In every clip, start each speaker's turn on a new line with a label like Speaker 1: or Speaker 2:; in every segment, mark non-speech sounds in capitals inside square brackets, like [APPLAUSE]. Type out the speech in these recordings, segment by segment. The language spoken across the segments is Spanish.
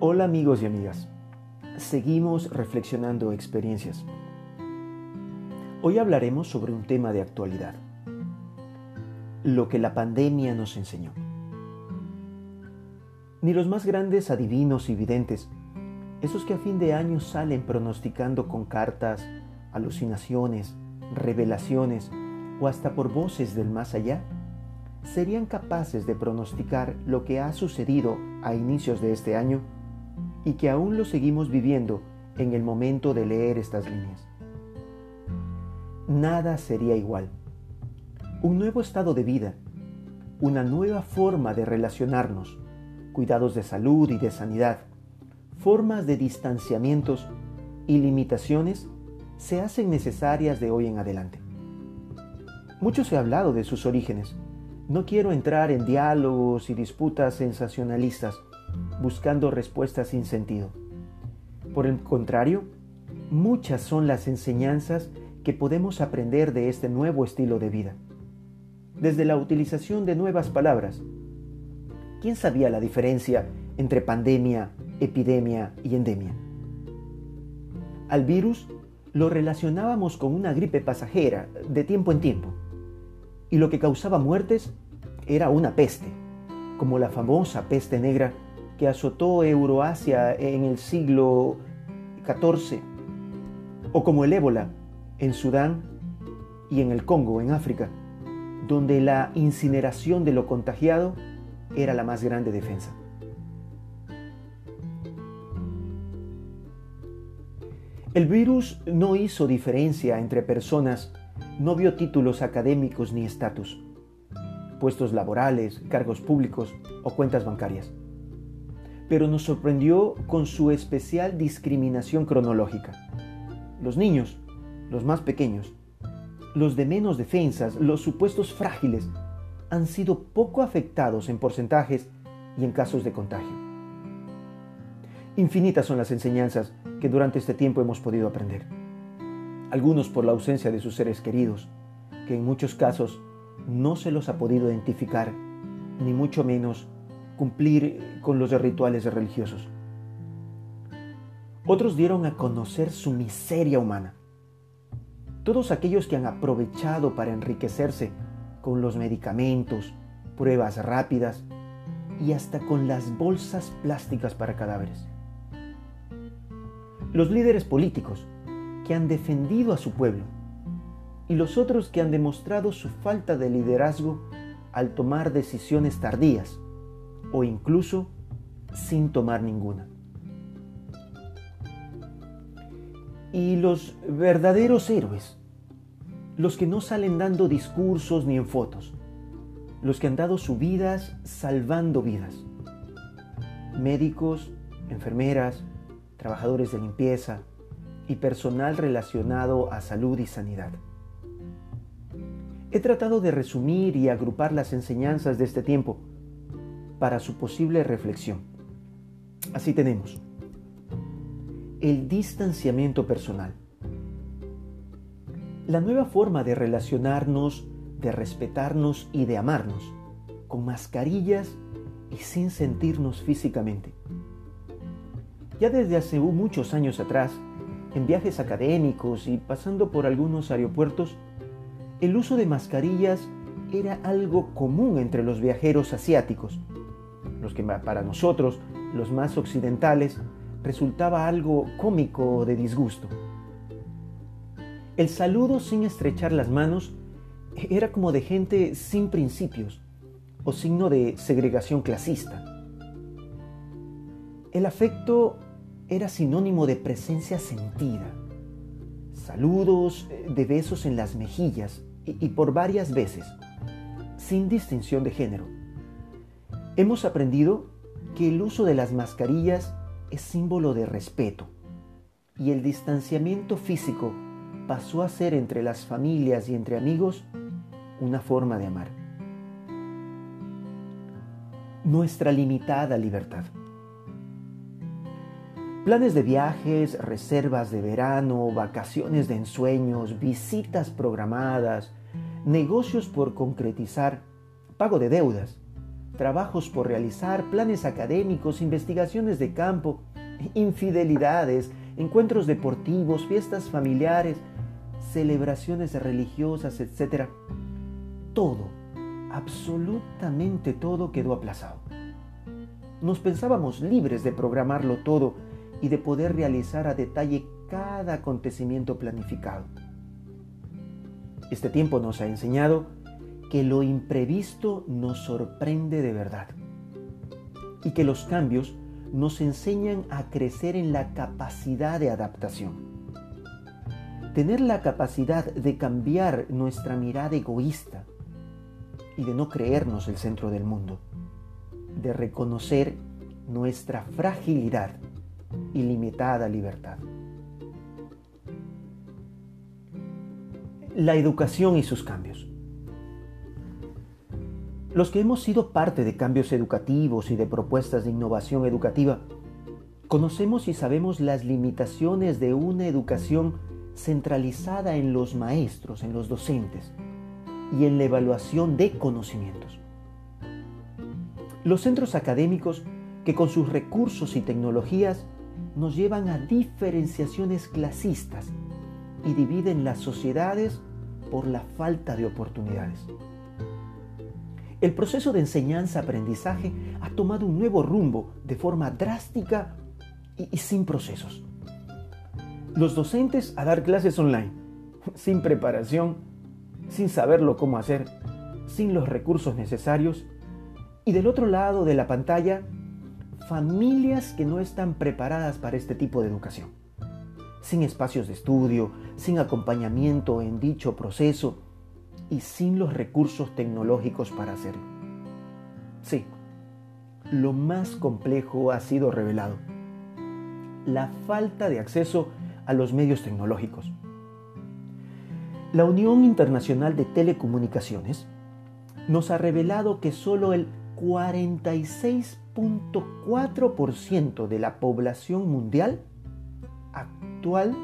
Speaker 1: Hola amigos y amigas, seguimos reflexionando experiencias. Hoy hablaremos sobre un tema de actualidad, lo que la pandemia nos enseñó. Ni los más grandes adivinos y videntes, esos que a fin de año salen pronosticando con cartas, alucinaciones, revelaciones o hasta por voces del más allá, serían capaces de pronosticar lo que ha sucedido a inicios de este año y que aún lo seguimos viviendo en el momento de leer estas líneas. Nada sería igual. Un nuevo estado de vida, una nueva forma de relacionarnos, cuidados de salud y de sanidad, formas de distanciamientos y limitaciones se hacen necesarias de hoy en adelante. Mucho se ha hablado de sus orígenes. No quiero entrar en diálogos y disputas sensacionalistas buscando respuestas sin sentido. Por el contrario, muchas son las enseñanzas que podemos aprender de este nuevo estilo de vida. Desde la utilización de nuevas palabras. ¿Quién sabía la diferencia entre pandemia, epidemia y endemia? Al virus lo relacionábamos con una gripe pasajera de tiempo en tiempo, y lo que causaba muertes era una peste, como la famosa peste negra que azotó Euroasia en el siglo XIV, o como el ébola en Sudán y en el Congo, en África, donde la incineración de lo contagiado era la más grande defensa. El virus no hizo diferencia entre personas, no vio títulos académicos ni estatus, puestos laborales, cargos públicos o cuentas bancarias pero nos sorprendió con su especial discriminación cronológica. Los niños, los más pequeños, los de menos defensas, los supuestos frágiles, han sido poco afectados en porcentajes y en casos de contagio. Infinitas son las enseñanzas que durante este tiempo hemos podido aprender. Algunos por la ausencia de sus seres queridos, que en muchos casos no se los ha podido identificar, ni mucho menos cumplir con los rituales religiosos. Otros dieron a conocer su miseria humana. Todos aquellos que han aprovechado para enriquecerse con los medicamentos, pruebas rápidas y hasta con las bolsas plásticas para cadáveres. Los líderes políticos que han defendido a su pueblo y los otros que han demostrado su falta de liderazgo al tomar decisiones tardías o incluso sin tomar ninguna. Y los verdaderos héroes, los que no salen dando discursos ni en fotos, los que han dado sus vidas salvando vidas. Médicos, enfermeras, trabajadores de limpieza y personal relacionado a salud y sanidad. He tratado de resumir y agrupar las enseñanzas de este tiempo para su posible reflexión. Así tenemos el distanciamiento personal. La nueva forma de relacionarnos, de respetarnos y de amarnos, con mascarillas y sin sentirnos físicamente. Ya desde hace muchos años atrás, en viajes académicos y pasando por algunos aeropuertos, el uso de mascarillas era algo común entre los viajeros asiáticos los que para nosotros, los más occidentales, resultaba algo cómico o de disgusto. El saludo sin estrechar las manos era como de gente sin principios o signo de segregación clasista. El afecto era sinónimo de presencia sentida, saludos eh, de besos en las mejillas y por varias veces, sin distinción de género. Hemos aprendido que el uso de las mascarillas es símbolo de respeto y el distanciamiento físico pasó a ser entre las familias y entre amigos una forma de amar. Nuestra limitada libertad. Planes de viajes, reservas de verano, vacaciones de ensueños, visitas programadas, negocios por concretizar, pago de deudas, trabajos por realizar, planes académicos, investigaciones de campo, infidelidades, encuentros deportivos, fiestas familiares, celebraciones religiosas, etc. Todo, absolutamente todo quedó aplazado. Nos pensábamos libres de programarlo todo y de poder realizar a detalle cada acontecimiento planificado. Este tiempo nos ha enseñado que lo imprevisto nos sorprende de verdad y que los cambios nos enseñan a crecer en la capacidad de adaptación. Tener la capacidad de cambiar nuestra mirada egoísta y de no creernos el centro del mundo, de reconocer nuestra fragilidad y limitada libertad. La educación y sus cambios. Los que hemos sido parte de cambios educativos y de propuestas de innovación educativa, conocemos y sabemos las limitaciones de una educación centralizada en los maestros, en los docentes y en la evaluación de conocimientos. Los centros académicos que con sus recursos y tecnologías nos llevan a diferenciaciones clasistas y dividen las sociedades por la falta de oportunidades. El proceso de enseñanza-aprendizaje ha tomado un nuevo rumbo de forma drástica y, sin procesos. Los docentes a dar clases online, [LAUGHS] sin preparación, sin saberlo cómo hacer, sin los recursos necesarios. Y del otro lado de la pantalla, familias que no están preparadas para este tipo de educación, sin espacios de estudio, sin acompañamiento en dicho proceso y sin los recursos tecnológicos para hacerlo. Sí, lo más complejo ha sido revelado. La falta de acceso a los medios tecnológicos. La Unión Internacional de Telecomunicaciones nos ha revelado que solo el 46.4% de la población mundial actual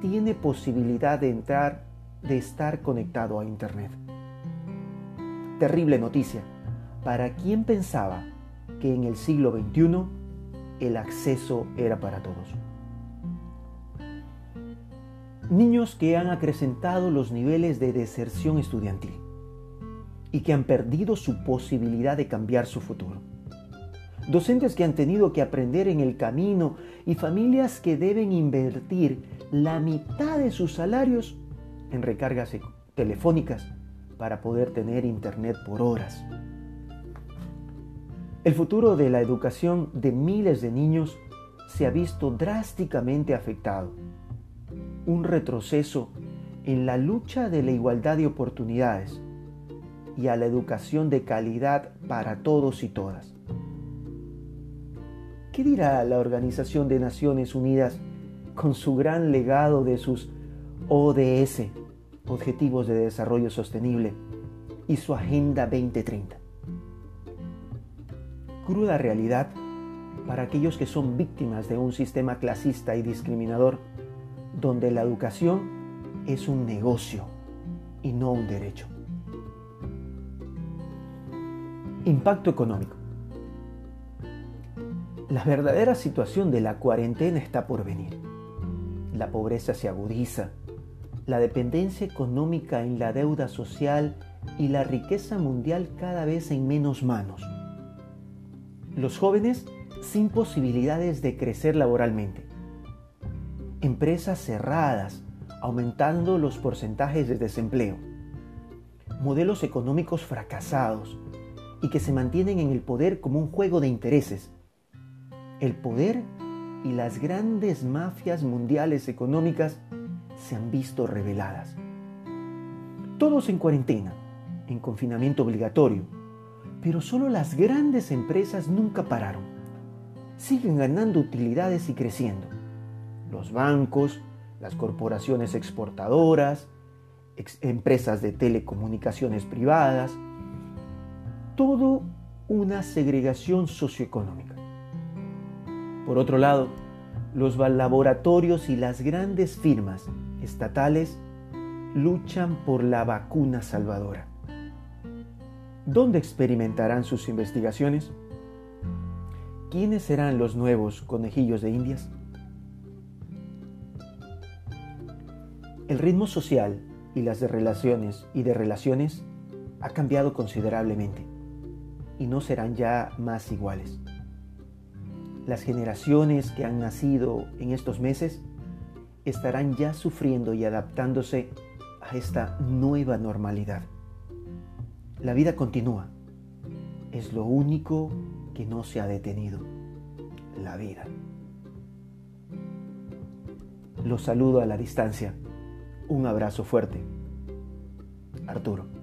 Speaker 1: tiene posibilidad de entrar de estar conectado a Internet. Terrible noticia para quien pensaba que en el siglo XXI el acceso era para todos. Niños que han acrecentado los niveles de deserción estudiantil y que han perdido su posibilidad de cambiar su futuro. Docentes que han tenido que aprender en el camino y familias que deben invertir la mitad de sus salarios en recargas e- telefónicas para poder tener internet por horas. El futuro de la educación de miles de niños se ha visto drásticamente afectado. Un retroceso en la lucha de la igualdad de oportunidades y a la educación de calidad para todos y todas. ¿Qué dirá la Organización de Naciones Unidas con su gran legado de sus ODS, Objetivos de Desarrollo Sostenible, y su Agenda 2030. Cruda realidad para aquellos que son víctimas de un sistema clasista y discriminador, donde la educación es un negocio y no un derecho. Impacto económico. La verdadera situación de la cuarentena está por venir. La pobreza se agudiza, la dependencia económica en la deuda social y la riqueza mundial cada vez en menos manos. Los jóvenes sin posibilidades de crecer laboralmente. Empresas cerradas, aumentando los porcentajes de desempleo. Modelos económicos fracasados y que se mantienen en el poder como un juego de intereses. El poder y las grandes mafias mundiales económicas se han visto reveladas. Todos en cuarentena, en confinamiento obligatorio, pero solo las grandes empresas nunca pararon. Siguen ganando utilidades y creciendo. Los bancos, las corporaciones exportadoras, empresas de telecomunicaciones privadas, todo una segregación socioeconómica. Por otro lado, los laboratorios y las grandes firmas estatales luchan por la vacuna salvadora. ¿Dónde experimentarán sus investigaciones? ¿Quiénes serán los nuevos conejillos de Indias? El ritmo social y las de relaciones y de relaciones ha cambiado considerablemente y no serán ya más iguales. Las generaciones que han nacido en estos meses estarán ya sufriendo y adaptándose a esta nueva normalidad. La vida continúa. Es lo único que no se ha detenido. La vida. Los saludo a la distancia. Un abrazo fuerte. Arturo.